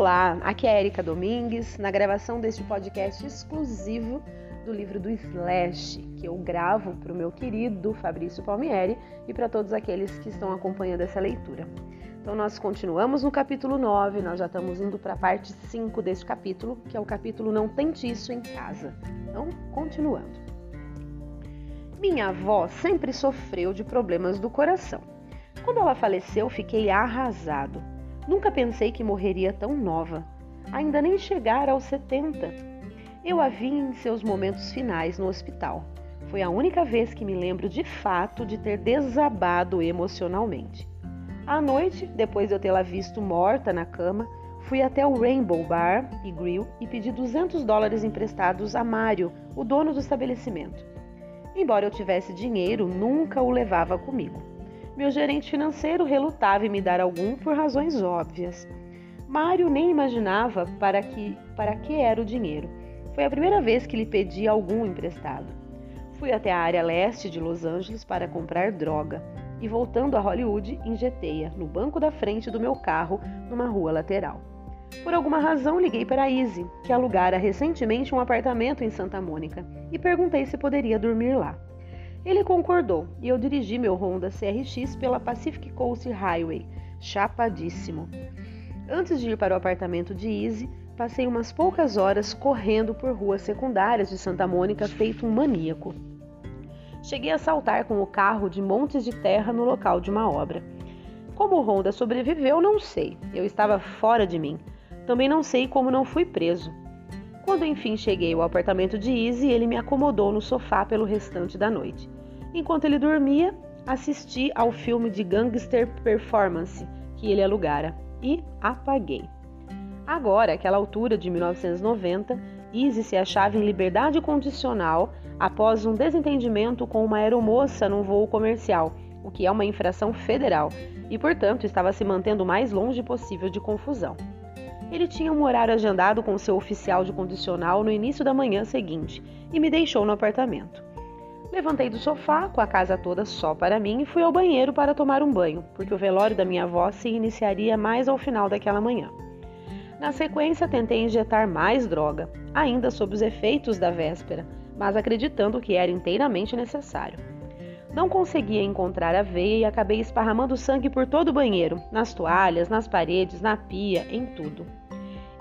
Olá, aqui é Erika Domingues, na gravação deste podcast exclusivo do livro do Slash, que eu gravo para o meu querido Fabrício Palmieri e para todos aqueles que estão acompanhando essa leitura. Então, nós continuamos no capítulo 9, nós já estamos indo para a parte 5 deste capítulo, que é o capítulo Não Tente Isso em Casa. Então, continuando. Minha avó sempre sofreu de problemas do coração. Quando ela faleceu, fiquei arrasado. Nunca pensei que morreria tão nova, ainda nem chegara aos 70. Eu a vi em seus momentos finais no hospital. Foi a única vez que me lembro de fato de ter desabado emocionalmente. À noite, depois de eu tê-la visto morta na cama, fui até o Rainbow Bar e Grill e pedi 200 dólares emprestados a Mário, o dono do estabelecimento. Embora eu tivesse dinheiro, nunca o levava comigo. Meu gerente financeiro relutava em me dar algum por razões óbvias. Mário nem imaginava para que, para que era o dinheiro. Foi a primeira vez que lhe pedi algum emprestado. Fui até a área leste de Los Angeles para comprar droga e, voltando a Hollywood, injetei-a no banco da frente do meu carro numa rua lateral. Por alguma razão, liguei para a Izzy, que alugara recentemente um apartamento em Santa Mônica, e perguntei se poderia dormir lá. Ele concordou e eu dirigi meu Honda CRX pela Pacific Coast Highway, chapadíssimo. Antes de ir para o apartamento de Izzy, passei umas poucas horas correndo por ruas secundárias de Santa Mônica feito um maníaco. Cheguei a saltar com o carro de montes de terra no local de uma obra. Como o Honda sobreviveu, não sei. Eu estava fora de mim. Também não sei como não fui preso. Quando enfim cheguei ao apartamento de Izzy, ele me acomodou no sofá pelo restante da noite. Enquanto ele dormia, assisti ao filme de Gangster Performance que ele alugara e apaguei. Agora, àquela altura de 1990, Izzy se achava em liberdade condicional após um desentendimento com uma aeromoça num voo comercial, o que é uma infração federal, e portanto estava se mantendo o mais longe possível de confusão. Ele tinha um horário agendado com seu oficial de condicional no início da manhã seguinte e me deixou no apartamento. Levantei do sofá, com a casa toda só para mim, e fui ao banheiro para tomar um banho, porque o velório da minha avó se iniciaria mais ao final daquela manhã. Na sequência, tentei injetar mais droga, ainda sob os efeitos da véspera, mas acreditando que era inteiramente necessário. Não conseguia encontrar a veia e acabei esparramando sangue por todo o banheiro, nas toalhas, nas paredes, na pia, em tudo.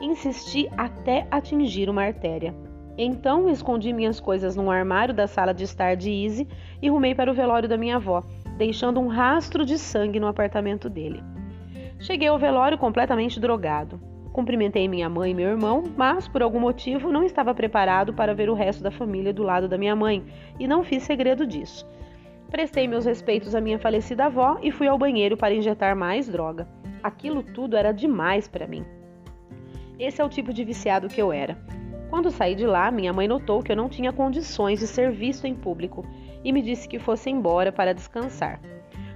Insisti até atingir uma artéria. Então escondi minhas coisas num armário da sala de estar de Easy e rumei para o velório da minha avó, deixando um rastro de sangue no apartamento dele. Cheguei ao velório completamente drogado. Cumprimentei minha mãe e meu irmão, mas por algum motivo não estava preparado para ver o resto da família do lado da minha mãe e não fiz segredo disso. Prestei meus respeitos à minha falecida avó e fui ao banheiro para injetar mais droga. Aquilo tudo era demais para mim. Esse é o tipo de viciado que eu era. Quando saí de lá, minha mãe notou que eu não tinha condições de ser visto em público e me disse que fosse embora para descansar.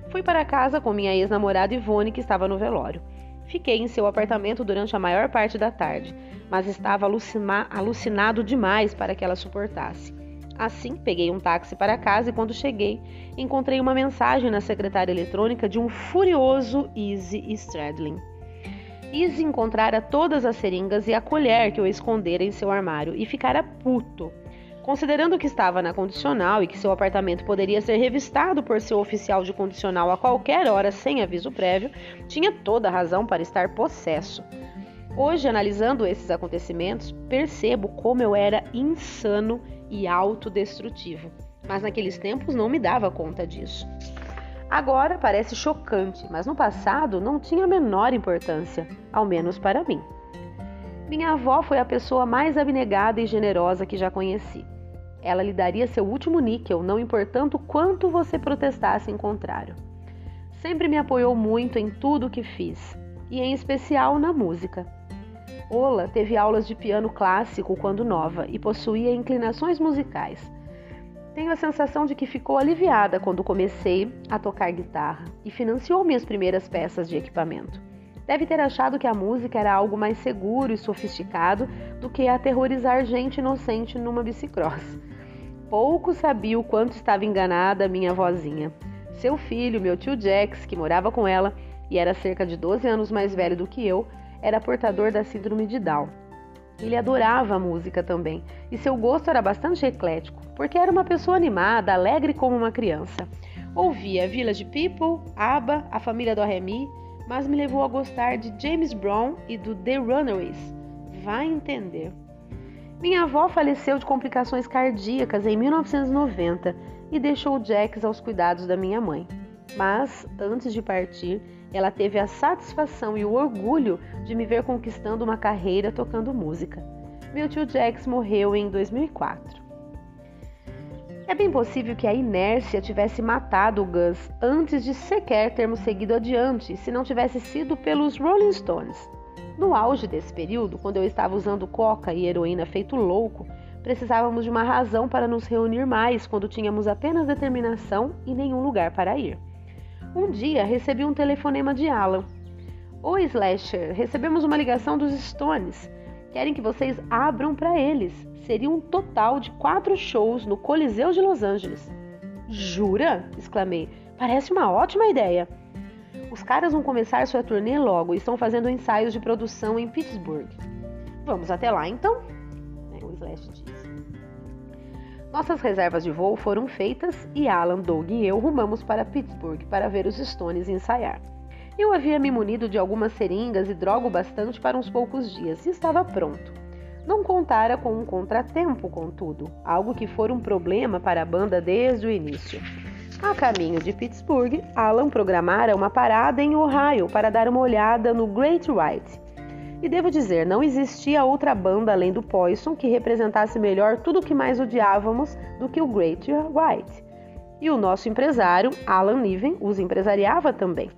Fui para casa com minha ex-namorada Ivone, que estava no velório. Fiquei em seu apartamento durante a maior parte da tarde, mas estava alucinado demais para que ela suportasse. Assim, peguei um táxi para casa e quando cheguei, encontrei uma mensagem na secretária eletrônica de um furioso Easy Stradlin. Izzy encontrara todas as seringas e a colher que eu escondera em seu armário e ficara puto. Considerando que estava na condicional e que seu apartamento poderia ser revistado por seu oficial de condicional a qualquer hora sem aviso prévio, tinha toda razão para estar possesso. Hoje, analisando esses acontecimentos, percebo como eu era insano e autodestrutivo, mas naqueles tempos não me dava conta disso. Agora parece chocante, mas no passado não tinha a menor importância, ao menos para mim. Minha avó foi a pessoa mais abnegada e generosa que já conheci. Ela lhe daria seu último níquel, não importando quanto você protestasse em contrário. Sempre me apoiou muito em tudo o que fiz, e em especial na música. Ola teve aulas de piano clássico quando nova e possuía inclinações musicais. Tenho a sensação de que ficou aliviada quando comecei a tocar guitarra e financiou minhas primeiras peças de equipamento. Deve ter achado que a música era algo mais seguro e sofisticado do que aterrorizar gente inocente numa bicicross. Pouco sabia o quanto estava enganada minha vozinha. Seu filho, meu tio Jax, que morava com ela e era cerca de 12 anos mais velho do que eu, era portador da síndrome de Down. Ele adorava a música também, e seu gosto era bastante eclético, porque era uma pessoa animada, alegre como uma criança. Ouvia Village People, ABBA, a família do Remy, mas me levou a gostar de James Brown e do The Runaways. Vai entender. Minha avó faleceu de complicações cardíacas em 1990 e deixou Jax aos cuidados da minha mãe. Mas, antes de partir, ela teve a satisfação e o orgulho de me ver conquistando uma carreira tocando música. Meu tio Jax morreu em 2004. É bem possível que a inércia tivesse matado o Gus antes de sequer termos seguido adiante, se não tivesse sido pelos Rolling Stones. No auge desse período, quando eu estava usando coca e heroína feito louco, precisávamos de uma razão para nos reunir mais quando tínhamos apenas determinação e nenhum lugar para ir. Um dia recebi um telefonema de Alan. Oi, Slasher, recebemos uma ligação dos Stones. Querem que vocês abram para eles. Seria um total de quatro shows no Coliseu de Los Angeles. Jura? exclamei. Parece uma ótima ideia. Os caras vão começar sua turnê logo e estão fazendo ensaios de produção em Pittsburgh. Vamos até lá então? É, o Slash diz. Nossas reservas de voo foram feitas e Alan, Doug e eu rumamos para Pittsburgh para ver os Stones ensaiar. Eu havia me munido de algumas seringas e droga bastante para uns poucos dias e estava pronto. Não contara com um contratempo, contudo, algo que for um problema para a banda desde o início. A caminho de Pittsburgh, Alan programara uma parada em Ohio para dar uma olhada no Great White, e devo dizer, não existia outra banda além do Poison que representasse melhor tudo o que mais odiávamos do que o Great White. E o nosso empresário, Alan Niven, os empresariava também.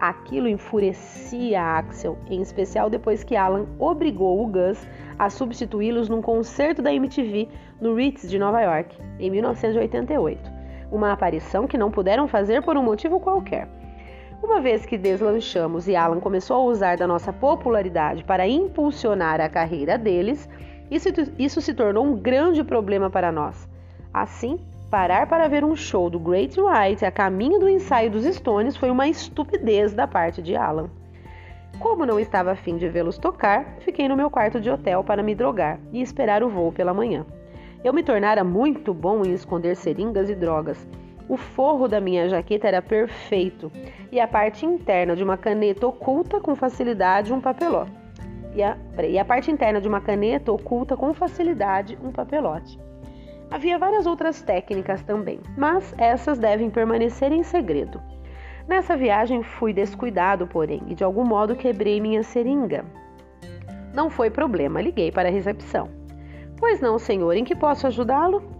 Aquilo enfurecia Axel, em especial depois que Alan obrigou o Gus a substituí-los num concerto da MTV no Ritz de Nova York, em 1988. Uma aparição que não puderam fazer por um motivo qualquer. Uma vez que deslanchamos e Alan começou a usar da nossa popularidade para impulsionar a carreira deles, isso, isso se tornou um grande problema para nós. Assim, parar para ver um show do Great White a caminho do ensaio dos Stones foi uma estupidez da parte de Alan. Como não estava afim de vê-los tocar, fiquei no meu quarto de hotel para me drogar e esperar o voo pela manhã. Eu me tornara muito bom em esconder seringas e drogas o forro da minha jaqueta era perfeito e a parte interna de uma caneta oculta com facilidade um papelote. E a, e a parte interna de uma caneta oculta com facilidade um papelote. Havia várias outras técnicas também, mas essas devem permanecer em segredo. Nessa viagem fui descuidado, porém, e de algum modo quebrei minha seringa. Não foi problema, liguei para a recepção. Pois não, senhor, em que posso ajudá-lo?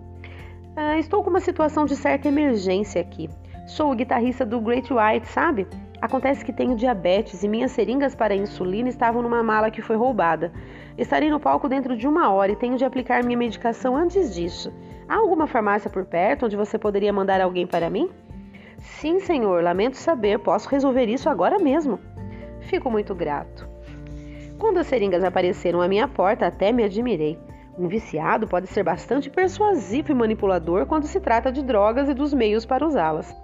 Ah, estou com uma situação de certa emergência aqui. Sou o guitarrista do Great White, sabe? Acontece que tenho diabetes e minhas seringas para insulina estavam numa mala que foi roubada. Estarei no palco dentro de uma hora e tenho de aplicar minha medicação antes disso. Há alguma farmácia por perto onde você poderia mandar alguém para mim? Sim, senhor, lamento saber, posso resolver isso agora mesmo. Fico muito grato. Quando as seringas apareceram à minha porta, até me admirei. Um viciado pode ser bastante persuasivo e manipulador quando se trata de drogas e dos meios para usá-las.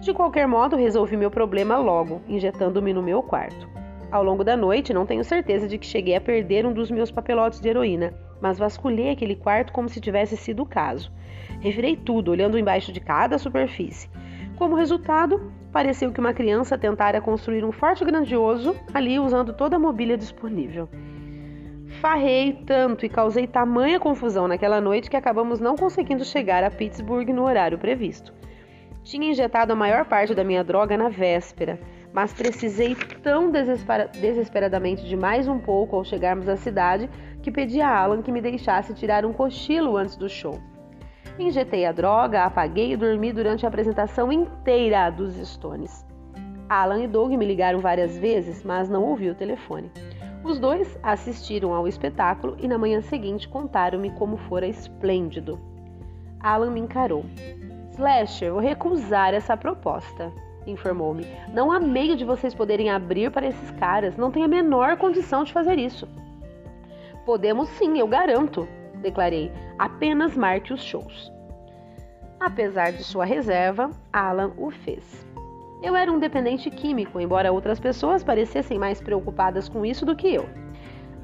De qualquer modo, resolvi meu problema logo, injetando-me no meu quarto. Ao longo da noite, não tenho certeza de que cheguei a perder um dos meus papelotes de heroína, mas vasculhei aquele quarto como se tivesse sido o caso. Revirei tudo, olhando embaixo de cada superfície. Como resultado, pareceu que uma criança tentara construir um forte grandioso ali usando toda a mobília disponível. Farrei tanto e causei tamanha confusão naquela noite que acabamos não conseguindo chegar a Pittsburgh no horário previsto. Tinha injetado a maior parte da minha droga na véspera, mas precisei tão desespera desesperadamente de mais um pouco ao chegarmos à cidade que pedi a Alan que me deixasse tirar um cochilo antes do show. Injetei a droga, apaguei e dormi durante a apresentação inteira dos Stones. Alan e Doug me ligaram várias vezes, mas não ouvi o telefone. Os dois assistiram ao espetáculo e na manhã seguinte contaram-me como fora esplêndido. Alan me encarou. Slasher, vou recusar essa proposta, informou-me. Não há meio de vocês poderem abrir para esses caras, não tem a menor condição de fazer isso. Podemos sim, eu garanto, declarei. Apenas marque os shows. Apesar de sua reserva, Alan o fez. Eu era um dependente químico, embora outras pessoas parecessem mais preocupadas com isso do que eu.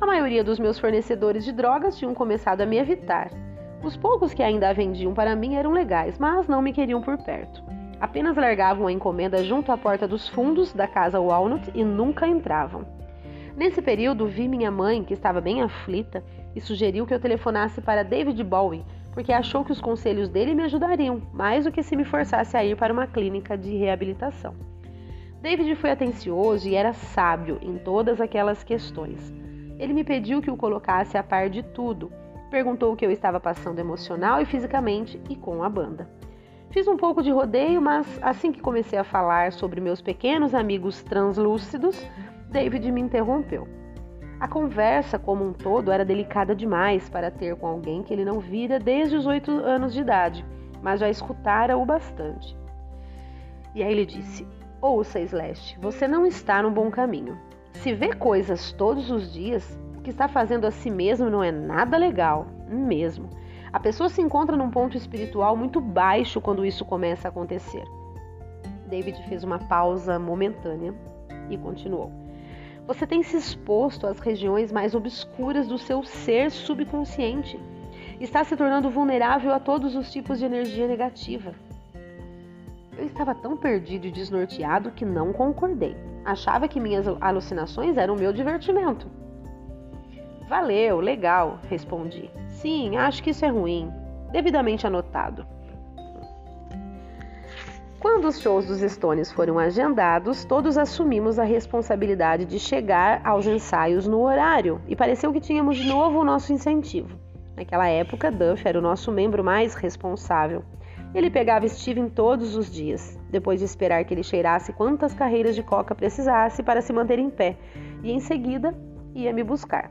A maioria dos meus fornecedores de drogas tinham começado a me evitar. Os poucos que ainda a vendiam para mim eram legais, mas não me queriam por perto. Apenas largavam a encomenda junto à porta dos fundos da casa Walnut e nunca entravam. Nesse período, vi minha mãe, que estava bem aflita, e sugeriu que eu telefonasse para David Bowie, porque achou que os conselhos dele me ajudariam, mais do que se me forçasse a ir para uma clínica de reabilitação. David foi atencioso e era sábio em todas aquelas questões. Ele me pediu que o colocasse a par de tudo, perguntou o que eu estava passando emocional e fisicamente e com a banda. Fiz um pouco de rodeio, mas assim que comecei a falar sobre meus pequenos amigos translúcidos, David me interrompeu. A conversa como um todo era delicada demais para ter com alguém que ele não vira desde os oito anos de idade, mas já escutara o bastante. E aí ele disse: Ouça, Slash, você não está no bom caminho. Se vê coisas todos os dias, o que está fazendo a si mesmo não é nada legal, mesmo. A pessoa se encontra num ponto espiritual muito baixo quando isso começa a acontecer. David fez uma pausa momentânea e continuou. Você tem se exposto às regiões mais obscuras do seu ser subconsciente. Está se tornando vulnerável a todos os tipos de energia negativa. Eu estava tão perdido e desnorteado que não concordei. Achava que minhas alucinações eram meu divertimento. Valeu, legal, respondi. Sim, acho que isso é ruim. Devidamente anotado. Quando os shows dos Stones foram agendados, todos assumimos a responsabilidade de chegar aos ensaios no horário e pareceu que tínhamos de novo o nosso incentivo. Naquela época, Duff era o nosso membro mais responsável. Ele pegava Steven todos os dias, depois de esperar que ele cheirasse quantas carreiras de coca precisasse para se manter em pé, e em seguida ia me buscar.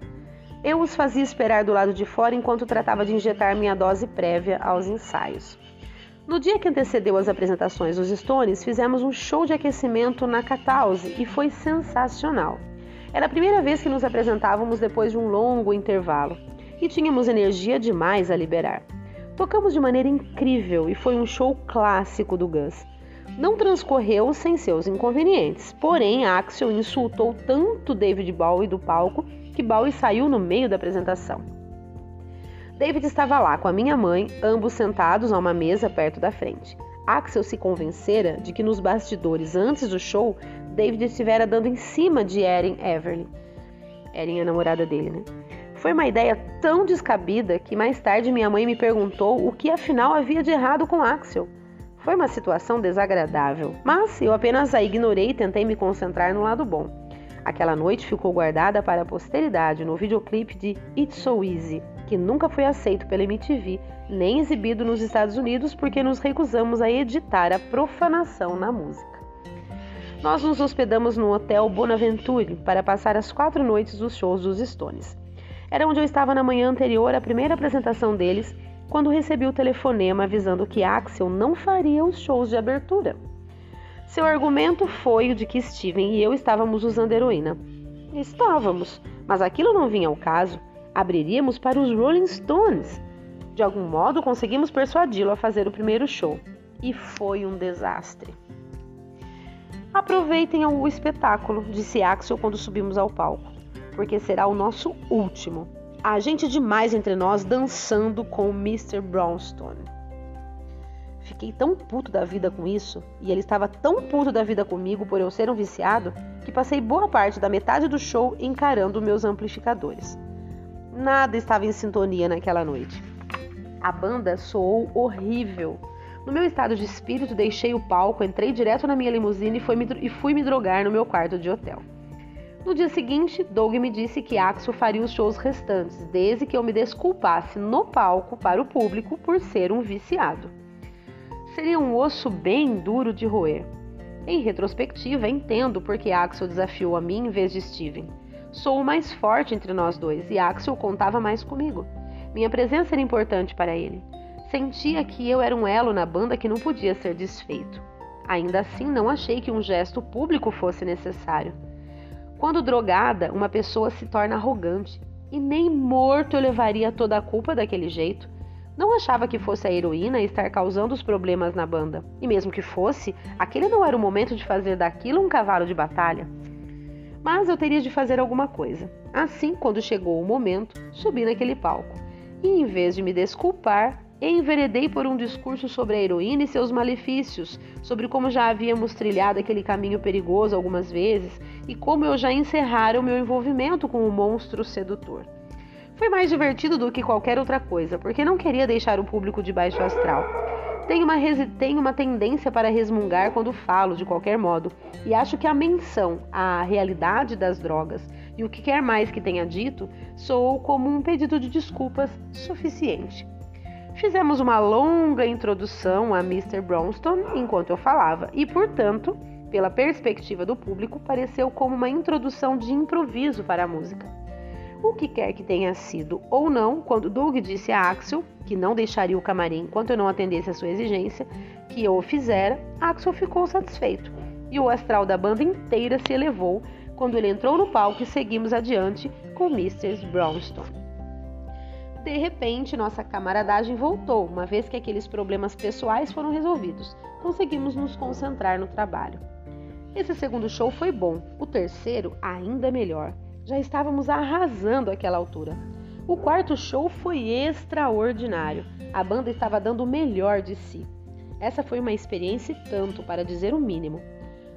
Eu os fazia esperar do lado de fora enquanto tratava de injetar minha dose prévia aos ensaios. No dia que antecedeu as apresentações dos Stones, fizemos um show de aquecimento na Catalse e foi sensacional. Era a primeira vez que nos apresentávamos depois de um longo intervalo e tínhamos energia demais a liberar. Tocamos de maneira incrível e foi um show clássico do Gus. Não transcorreu sem seus inconvenientes, porém Axel insultou tanto David Bowie do palco que Bowie saiu no meio da apresentação. David estava lá com a minha mãe, ambos sentados a uma mesa perto da frente. Axel se convencera de que nos bastidores antes do show, David estivera dando em cima de Erin Everly. Erin é a namorada dele, né? Foi uma ideia tão descabida que mais tarde minha mãe me perguntou o que afinal havia de errado com Axel. Foi uma situação desagradável, mas eu apenas a ignorei e tentei me concentrar no lado bom. Aquela noite ficou guardada para a posteridade no videoclipe de It's So Easy, que nunca foi aceito pela MTV nem exibido nos Estados Unidos porque nos recusamos a editar a profanação na música. Nós nos hospedamos no Hotel Bonaventure para passar as quatro noites dos shows dos Stones. Era onde eu estava na manhã anterior à primeira apresentação deles, quando recebi o telefonema avisando que Axel não faria os shows de abertura. Seu argumento foi o de que Steven e eu estávamos usando heroína. Estávamos, mas aquilo não vinha ao caso abriríamos para os Rolling Stones. De algum modo conseguimos persuadi-lo a fazer o primeiro show e foi um desastre. Aproveitem o espetáculo, disse Axel quando subimos ao palco, porque será o nosso último. Há gente demais entre nós dançando com Mr. Brownstone. Fiquei tão puto da vida com isso, e ele estava tão puto da vida comigo por eu ser um viciado, que passei boa parte da metade do show encarando meus amplificadores. Nada estava em sintonia naquela noite. A banda soou horrível. No meu estado de espírito, deixei o palco, entrei direto na minha limusine e, fui me drogar no meu quarto de hotel. No dia seguinte, Doug me disse que Axel faria os shows restantes, desde que eu me desculpasse no palco para o público por ser um viciado. Seria um osso bem duro de roer. Em retrospectiva, entendo porque Axel desafiou a mim em vez de Steven. Sou o mais forte entre nós dois e Axel contava mais comigo. Minha presença era importante para ele. Sentia que eu era um elo na banda que não podia ser desfeito. Ainda assim, não achei que um gesto público fosse necessário. Quando drogada, uma pessoa se torna arrogante. E nem morto eu levaria toda a culpa daquele jeito. Não achava que fosse a heroína estar causando os problemas na banda. E mesmo que fosse, aquele não era o momento de fazer daquilo um cavalo de batalha. Mas eu teria de fazer alguma coisa. Assim, quando chegou o momento, subi naquele palco. E em vez de me desculpar, enveredei por um discurso sobre a heroína e seus malefícios, sobre como já havíamos trilhado aquele caminho perigoso algumas vezes e como eu já encerrara o meu envolvimento com o monstro sedutor. Foi mais divertido do que qualquer outra coisa, porque não queria deixar o público de baixo astral. Tenho uma, tenho uma tendência para resmungar quando falo, de qualquer modo, e acho que a menção à realidade das drogas e o que quer mais que tenha dito soou como um pedido de desculpas suficiente. Fizemos uma longa introdução a Mr. Bronston enquanto eu falava, e, portanto, pela perspectiva do público, pareceu como uma introdução de improviso para a música. O que quer que tenha sido ou não, quando Doug disse a Axel que não deixaria o camarim enquanto eu não atendesse a sua exigência, que eu o fizera, Axel ficou satisfeito e o astral da banda inteira se elevou quando ele entrou no palco e seguimos adiante com Mr. Brownston. De repente, nossa camaradagem voltou, uma vez que aqueles problemas pessoais foram resolvidos. Conseguimos nos concentrar no trabalho. Esse segundo show foi bom, o terceiro ainda melhor. Já estávamos arrasando aquela altura. O quarto show foi extraordinário. A banda estava dando o melhor de si. Essa foi uma experiência e tanto, para dizer o mínimo.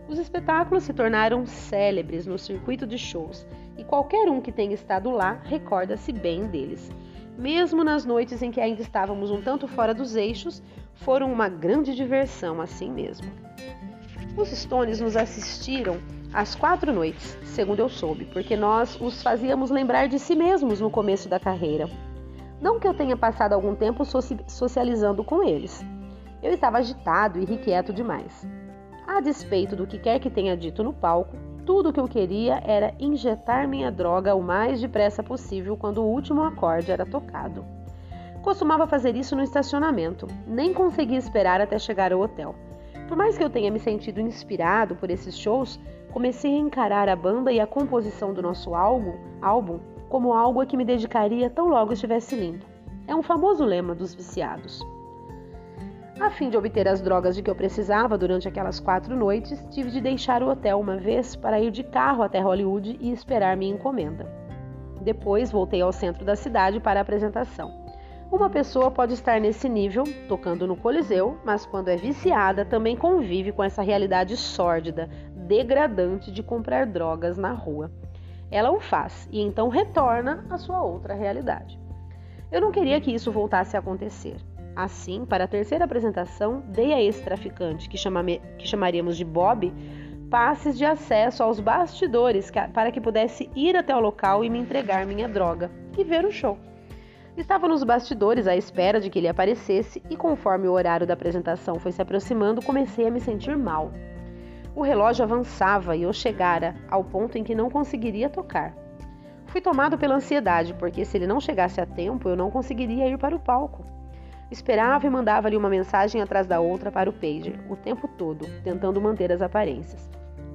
Os espetáculos se tornaram célebres no circuito de shows e qualquer um que tenha estado lá recorda-se bem deles. Mesmo nas noites em que ainda estávamos um tanto fora dos eixos, foram uma grande diversão assim mesmo. Os Stones nos assistiram às quatro noites, segundo eu soube, porque nós os fazíamos lembrar de si mesmos no começo da carreira. Não que eu tenha passado algum tempo socializando com eles. Eu estava agitado e irrequieto demais. A despeito do que quer que tenha dito no palco, tudo o que eu queria era injetar minha droga o mais depressa possível quando o último acorde era tocado. Costumava fazer isso no estacionamento, nem conseguia esperar até chegar ao hotel. Por mais que eu tenha me sentido inspirado por esses shows, comecei a encarar a banda e a composição do nosso álbum, álbum como algo a que me dedicaria tão logo estivesse limpo. É um famoso lema dos viciados. A fim de obter as drogas de que eu precisava durante aquelas quatro noites, tive de deixar o hotel uma vez para ir de carro até Hollywood e esperar minha encomenda. Depois voltei ao centro da cidade para a apresentação. Uma pessoa pode estar nesse nível, tocando no Coliseu, mas quando é viciada, também convive com essa realidade sórdida, degradante de comprar drogas na rua. Ela o faz e então retorna à sua outra realidade. Eu não queria que isso voltasse a acontecer. Assim, para a terceira apresentação, dei a esse traficante, que, chamame, que chamaríamos de Bob, passes de acesso aos bastidores para que pudesse ir até o local e me entregar minha droga e ver o show. Estava nos bastidores à espera de que ele aparecesse e, conforme o horário da apresentação foi se aproximando, comecei a me sentir mal. O relógio avançava e eu chegara ao ponto em que não conseguiria tocar. Fui tomado pela ansiedade, porque se ele não chegasse a tempo, eu não conseguiria ir para o palco. Esperava e mandava-lhe uma mensagem atrás da outra para o pager, o tempo todo, tentando manter as aparências.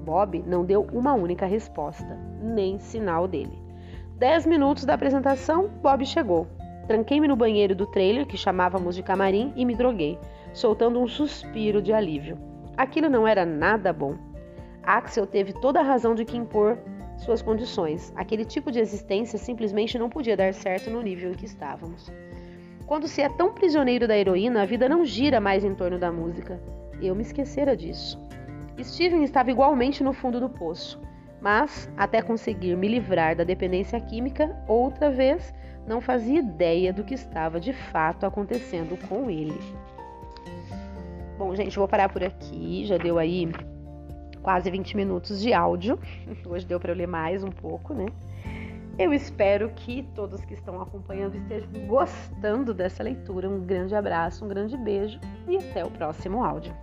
Bob não deu uma única resposta, nem sinal dele. Dez minutos da apresentação, Bob chegou. Tranquei-me no banheiro do trailer, que chamávamos de camarim, e me droguei, soltando um suspiro de alívio. Aquilo não era nada bom. Axel teve toda a razão de que impor suas condições. Aquele tipo de existência simplesmente não podia dar certo no nível em que estávamos. Quando se é tão prisioneiro da heroína, a vida não gira mais em torno da música. Eu me esquecera disso. Steven estava igualmente no fundo do poço, mas, até conseguir me livrar da dependência química, outra vez não fazia ideia do que estava de fato acontecendo com ele. Bom, gente, vou parar por aqui. Já deu aí quase 20 minutos de áudio. Hoje deu para eu ler mais um pouco, né? Eu espero que todos que estão acompanhando estejam gostando dessa leitura. Um grande abraço, um grande beijo e até o próximo áudio.